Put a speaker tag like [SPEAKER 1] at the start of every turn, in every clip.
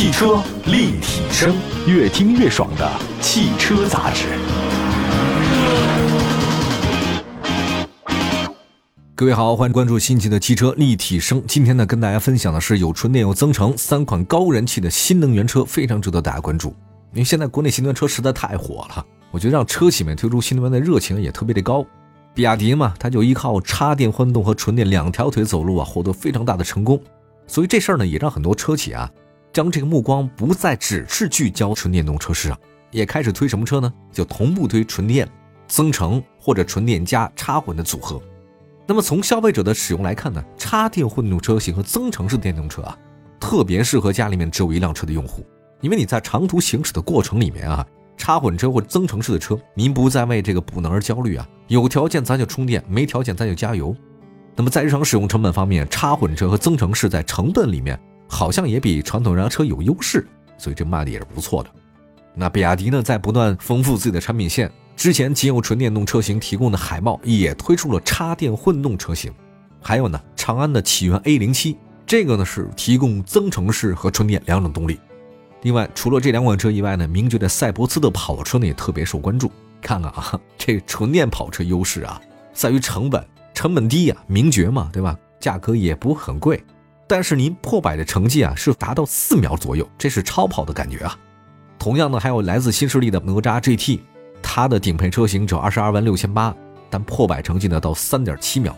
[SPEAKER 1] 汽车立体声，越听越爽的汽车杂志。
[SPEAKER 2] 各位好，欢迎关注新奇的汽车立体声。今天呢，跟大家分享的是有纯电有增程三款高人气的新能源车，非常值得大家关注。因为现在国内新能源车实在太火了，我觉得让车企们推出新能源的热情也特别的高。比亚迪嘛，它就依靠插电混动和纯电两条腿走路啊，获得非常大的成功。所以这事儿呢，也让很多车企啊，将这个目光不再只是聚焦纯电动车市场，也开始推什么车呢？就同步推纯电、增程或者纯电加插混的组合。那么从消费者的使用来看呢，插电混动车型和增程式电动车啊，特别适合家里面只有一辆车的用户，因为你在长途行驶的过程里面啊，插混车或增程式的车，您不再为这个补能而焦虑啊，有条件咱就充电，没条件咱就加油。那么在日常使用成本方面，插混车和增程式在成本里面好像也比传统燃油车有优势，所以这卖的也是不错的。那比亚迪呢，在不断丰富自己的产品线，之前仅有纯电动车型提供的海豹也推出了插电混动车型，还有呢，长安的启源 A 零七，这个呢是提供增程式和纯电两种动力。另外，除了这两款车以外呢，名爵的赛博斯的跑车呢也特别受关注。看看啊，这纯电跑车优势啊，在于成本。成本低呀，名爵嘛，对吧？价格也不很贵，但是您破百的成绩啊是达到四秒左右，这是超跑的感觉啊。同样呢，还有来自新势力的哪吒 GT，它的顶配车型只有二十二万六千八，但破百成绩呢到三点七秒。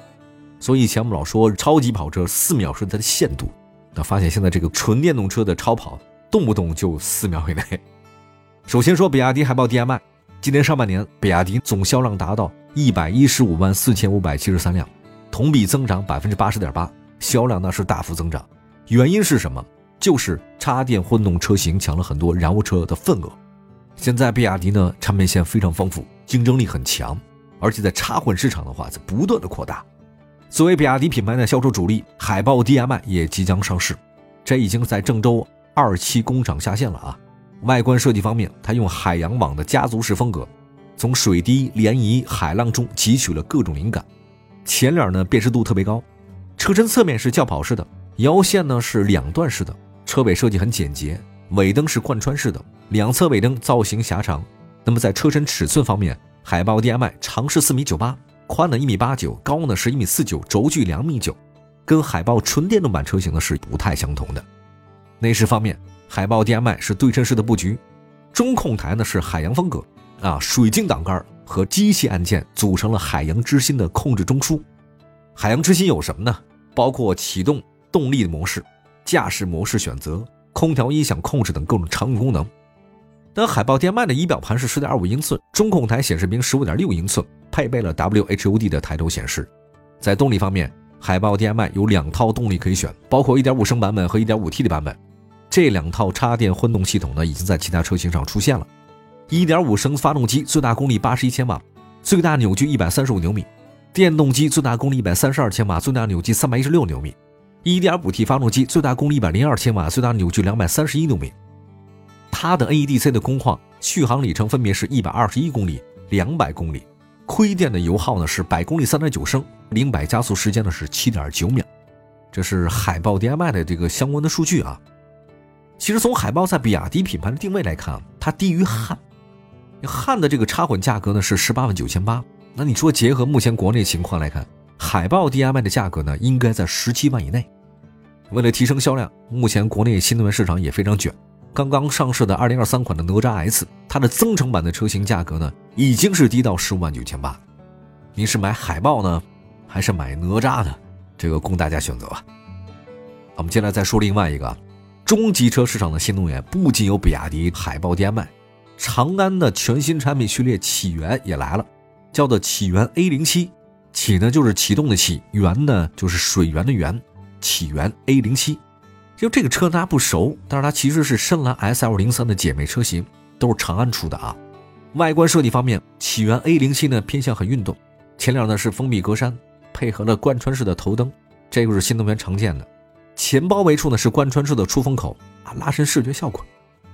[SPEAKER 2] 所以以前我们老说超级跑车四秒是它的限度，那发现现在这个纯电动车的超跑动不动就四秒以内。首先说比亚迪海豹 DM-i，今年上半年比亚迪总销量达到。一百一十五万四千五百七十三辆，同比增长百分之八十点八，销量呢是大幅增长。原因是什么？就是插电混动车型抢了很多燃油车的份额。现在比亚迪呢产品线非常丰富，竞争力很强，而且在插混市场的话在不断的扩大。作为比亚迪品牌的销售主力，海豹 DM-i 也即将上市，这已经在郑州二期工厂下线了啊。外观设计方面，它用海洋网的家族式风格。从水滴、涟漪、海浪中汲取了各种灵感。前脸呢辨识度特别高，车身侧面是轿跑式的，腰线呢是两段式的，车尾设计很简洁，尾灯是贯穿式的，两侧尾灯造型狭长。那么在车身尺寸方面，海豹 DM-i 长是四米九八，宽呢一米八九，高呢是一米四九，轴距两米九，跟海豹纯电动版车型呢是不太相同的。内饰方面，海豹 DM-i 是对称式的布局，中控台呢是海洋风格。啊，水晶挡杆和机械按键组成了海洋之心的控制中枢。海洋之心有什么呢？包括启动、动力的模式、驾驶模式选择、空调音响控制等各种常用功能。但海豹电麦的仪表盘是十点二五英寸，中控台显示屏十五点六英寸，配备了 WHUD 的抬头显示。在动力方面，海豹 DM-i 有两套动力可以选，包括1.5升版本和 1.5T 的版本。这两套插电混动系统呢，已经在其他车型上出现了。1.5升发动机最大功率81千瓦，最大扭矩135牛米；电动机最大功率132千瓦，最大扭矩316牛米；1.5T 发动机最大功率102千瓦，最大扭矩231牛米。它的 NEDC 的工况续航里程分别是一百二十一公里、两百公里，亏电的油耗呢是百公里3.9升，零百加速时间呢是7.9秒。这是海豹 DM-i 的这个相关的数据啊。其实从海豹在比亚迪品牌的定位来看，它低于汉。汉的这个插混价格呢是十八万九千八，那你说结合目前国内情况来看，海豹 DM-i 的价格呢应该在十七万以内。为了提升销量，目前国内新能源市场也非常卷。刚刚上市的二零二三款的哪吒 S，它的增程版的车型价格呢已经是低到十五万九千八。您是买海豹呢，还是买哪吒呢？这个供大家选择吧。我们接下来再说另外一个中级车市场的新能源，不仅有比亚迪海豹 DM-i。长安的全新产品序列起源也来了，叫做启源 A 零七，启呢就是启动的启，源呢就是水源的源，启源 A 零七。就这个车大家不熟，但是它其实是深蓝 SL 零三的姐妹车型，都是长安出的啊。外观设计方面，启源 A 零七呢偏向很运动，前脸呢是封闭格栅，配合了贯穿式的头灯，这个是新能源常见的。前包围处呢是贯穿式的出风口啊，拉伸视觉效果。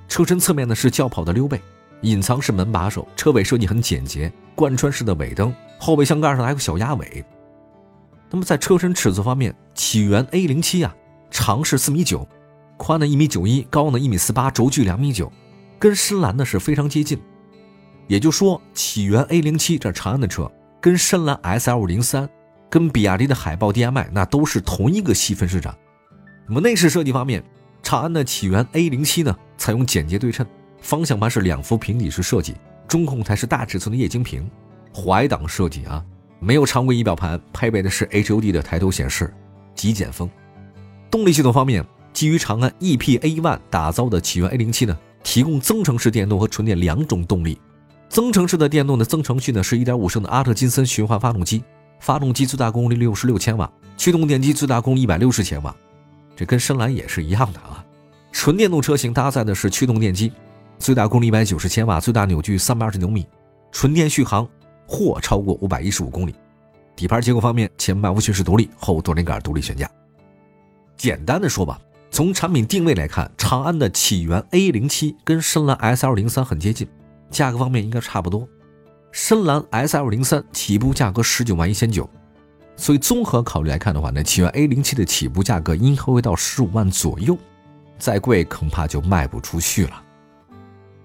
[SPEAKER 2] 车身侧面呢是轿跑的溜背。隐藏式门把手，车尾设计很简洁，贯穿式的尾灯，后备箱盖上还有个小鸭尾。那么在车身尺寸方面，启源 A 零七啊，长是四米九，宽呢一米九一，高呢一米四八，轴距两米九，跟深蓝呢是非常接近。也就说，起源 A 零七这长安的车，跟深蓝 S L 零三，跟比亚迪的海豹 D M I 那都是同一个细分市场。那么内饰设计方面，长安的起源 A 零七呢，采用简洁对称，方向盘是两幅平底式设计，中控台是大尺寸的液晶屏，怀档设计啊，没有常规仪表盘，配备的是 H U D 的抬头显示，极简风。动力系统方面，基于长安 E P A One 打造的起源 A 零七呢，提供增程式电动和纯电两种动力。增程式的电动的增程序呢是1.5升的阿特金森循环发动机，发动机最大功率66千瓦，驱动电机最大功率160千瓦，这跟深蓝也是一样的啊。纯电动车型搭载的是驱动电机，最大功率190千瓦，最大扭矩320牛米，纯电续航或超过515公里。底盘结构方面，前麦弗逊式独立，后多连杆独立悬架。简单的说吧，从产品定位来看，长安的起源 A07 跟深蓝 SL03 很接近。价格方面应该差不多，深蓝 S L 零三起步价格十九万一千九，所以综合考虑来看的话呢，起源 A 零七的起步价格应该会到十五万左右，再贵恐怕就卖不出去了。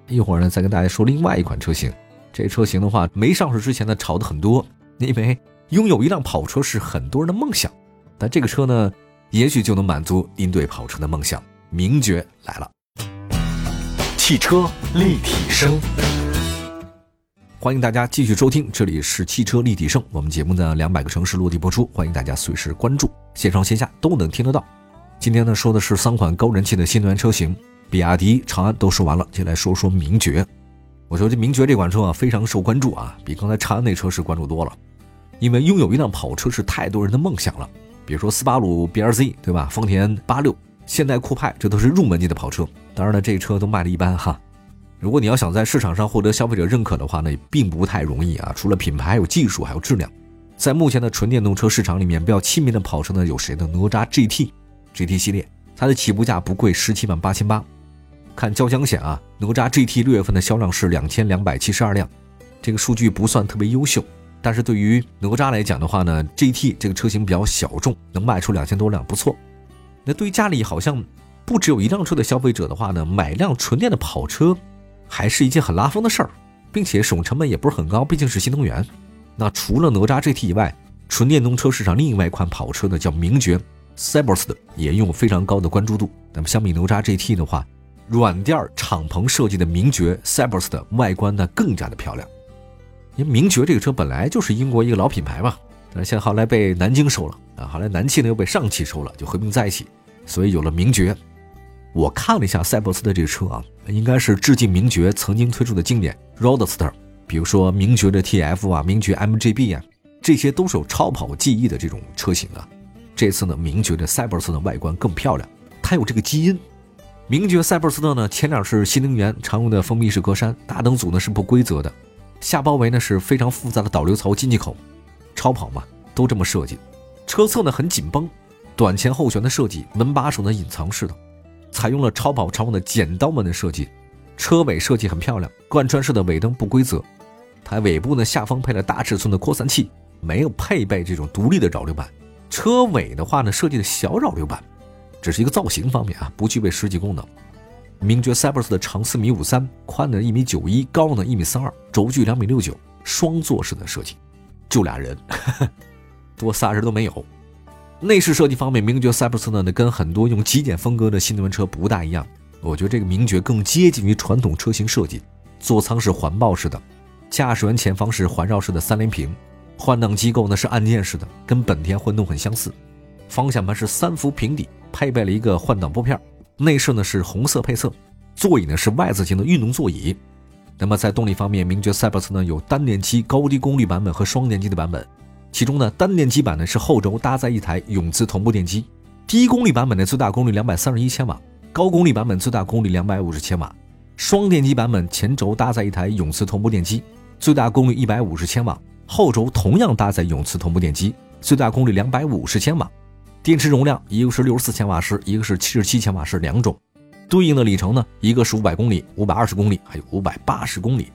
[SPEAKER 2] 一会儿呢，再跟大家说另外一款车型，这车型的话没上市之前呢炒的很多，因为拥有一辆跑车是很多人的梦想，但这个车呢，也许就能满足您对跑车的梦想。名爵来了。
[SPEAKER 1] 汽车立体声，
[SPEAKER 2] 欢迎大家继续收听，这里是汽车立体声。我们节目呢，两百个城市落地播出，欢迎大家随时关注，线上线下都能听得到。今天呢，说的是三款高人气的新能源车型，比亚迪、长安都说完了，接下来说说名爵。我说这名爵这款车啊，非常受关注啊，比刚才长安那车是关注多了，因为拥有一辆跑车是太多人的梦想了。比如说斯巴鲁 BRZ 对吧？丰田八六。现代酷派，这都是入门级的跑车。当然了，这车都卖的一般哈。如果你要想在市场上获得消费者认可的话呢，也并不太容易啊。除了品牌，还有技术，还有质量。在目前的纯电动车市场里面，比较亲民的跑车呢，有谁呢？哪吒 GT，GT 系列，它的起步价不贵，十七万八千八。看交强险啊，哪吒 GT 六月份的销量是两千两百七十二辆，这个数据不算特别优秀。但是对于哪吒来讲的话呢，GT 这个车型比较小众，能卖出两千多辆，不错。那对于家里好像不只有一辆车的消费者的话呢，买辆纯电的跑车还是一件很拉风的事儿，并且使用成本也不是很高，毕竟是新能源。那除了哪吒 GT 以外，纯电动车市场另外一款跑车呢，叫名爵，cybers 的也拥有非常高的关注度。那么相比哪吒 GT 的话，软垫敞篷设计的名爵 c y b e r s t 外观呢更加的漂亮。因为名爵这个车本来就是英国一个老品牌嘛。但是现在后来被南京收了啊，后来南汽呢又被上汽收了，就合并在一起，所以有了名爵。我看了一下赛博斯的这个车啊，应该是致敬名爵曾经推出的经典 Roadster，比如说名爵的 TF 啊，名爵 MGB 啊，这些都是有超跑记忆的这种车型啊。这次呢，名爵的赛博斯的外观更漂亮，它有这个基因。名爵赛博斯特呢，前脸是新能源常用的封闭式格栅，大灯组呢是不规则的，下包围呢是非常复杂的导流槽进气口。超跑嘛，都这么设计。车侧呢很紧绷，短前后悬的设计，门把手呢隐藏式的，采用了超跑常用的剪刀门的设计。车尾设计很漂亮，贯穿式的尾灯不规则。它尾部呢下方配了大尺寸的扩散器，没有配备这种独立的扰流板。车尾的话呢设计的小扰流板，只是一个造型方面啊，不具备实际功能。名爵 Cyberus 的长四米五三，宽呢一米九一，高呢一米三二，轴距两米六九，双座式的设计。就俩人，多仨人都没有。内饰设计方面，名爵赛博斯呢，跟很多用极简风格的新能源车不大一样。我觉得这个名爵更接近于传统车型设计。座舱是环抱式的，驾驶员前方是环绕式的三连屏，换挡机构呢是按键式的，跟本田混动很相似。方向盘是三幅平底，配备了一个换挡拨片。内饰呢是红色配色，座椅呢是 Y 字形的运动座椅。那么在动力方面，名爵赛博斯呢有单电机高低功率版本和双电机的版本。其中呢，单电机版呢是后轴搭载一台永磁同步电机，低功率版本的最大功率两百三十一千瓦，高功率版本最大功率两百五十千瓦。双电机版本前轴搭载一台永磁同步电机，最大功率一百五十千瓦，后轴同样搭载永磁同步电机，最大功率两百五十千瓦。电池容量一个是六十四千瓦时，一个是七十七千瓦时，两种。对应的里程呢，一个是五百公里、五百二十公里，还有五百八十公里。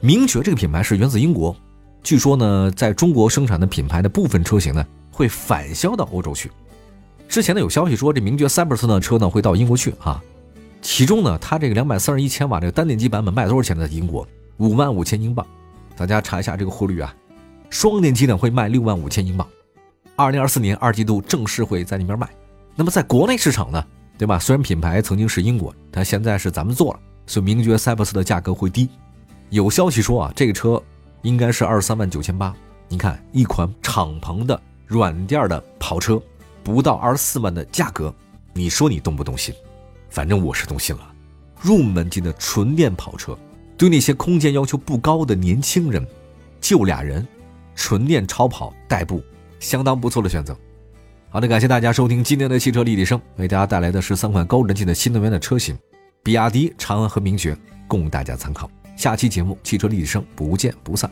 [SPEAKER 2] 名爵这个品牌是源自英国，据说呢，在中国生产的品牌的部分车型呢，会返销到欧洲去。之前呢有消息说这名爵赛博斯的车呢会到英国去啊，其中呢它这个两百三十一千瓦这个单电机版本卖多少钱呢？在英国五万五千英镑，大家查一下这个汇率啊。双电机呢会卖六万五千英镑，二零二四年二季度正式会在那边卖。那么在国内市场呢，对吧？虽然品牌曾经是英国，但现在是咱们做了，所以名爵塞博斯的价格会低。有消息说啊，这个车应该是二十三万九千八。你看，一款敞篷的软垫的跑车，不到二十四万的价格，你说你动不动心？反正我是动心了。入门级的纯电跑车，对那些空间要求不高的年轻人，就俩人，纯电超跑代步，相当不错的选择。好的，感谢大家收听今天的汽车立体声，为大家带来的是三款高人气的新能源的车型，比亚迪、长安和名爵，供大家参考。下期节目汽车立体声不见不散。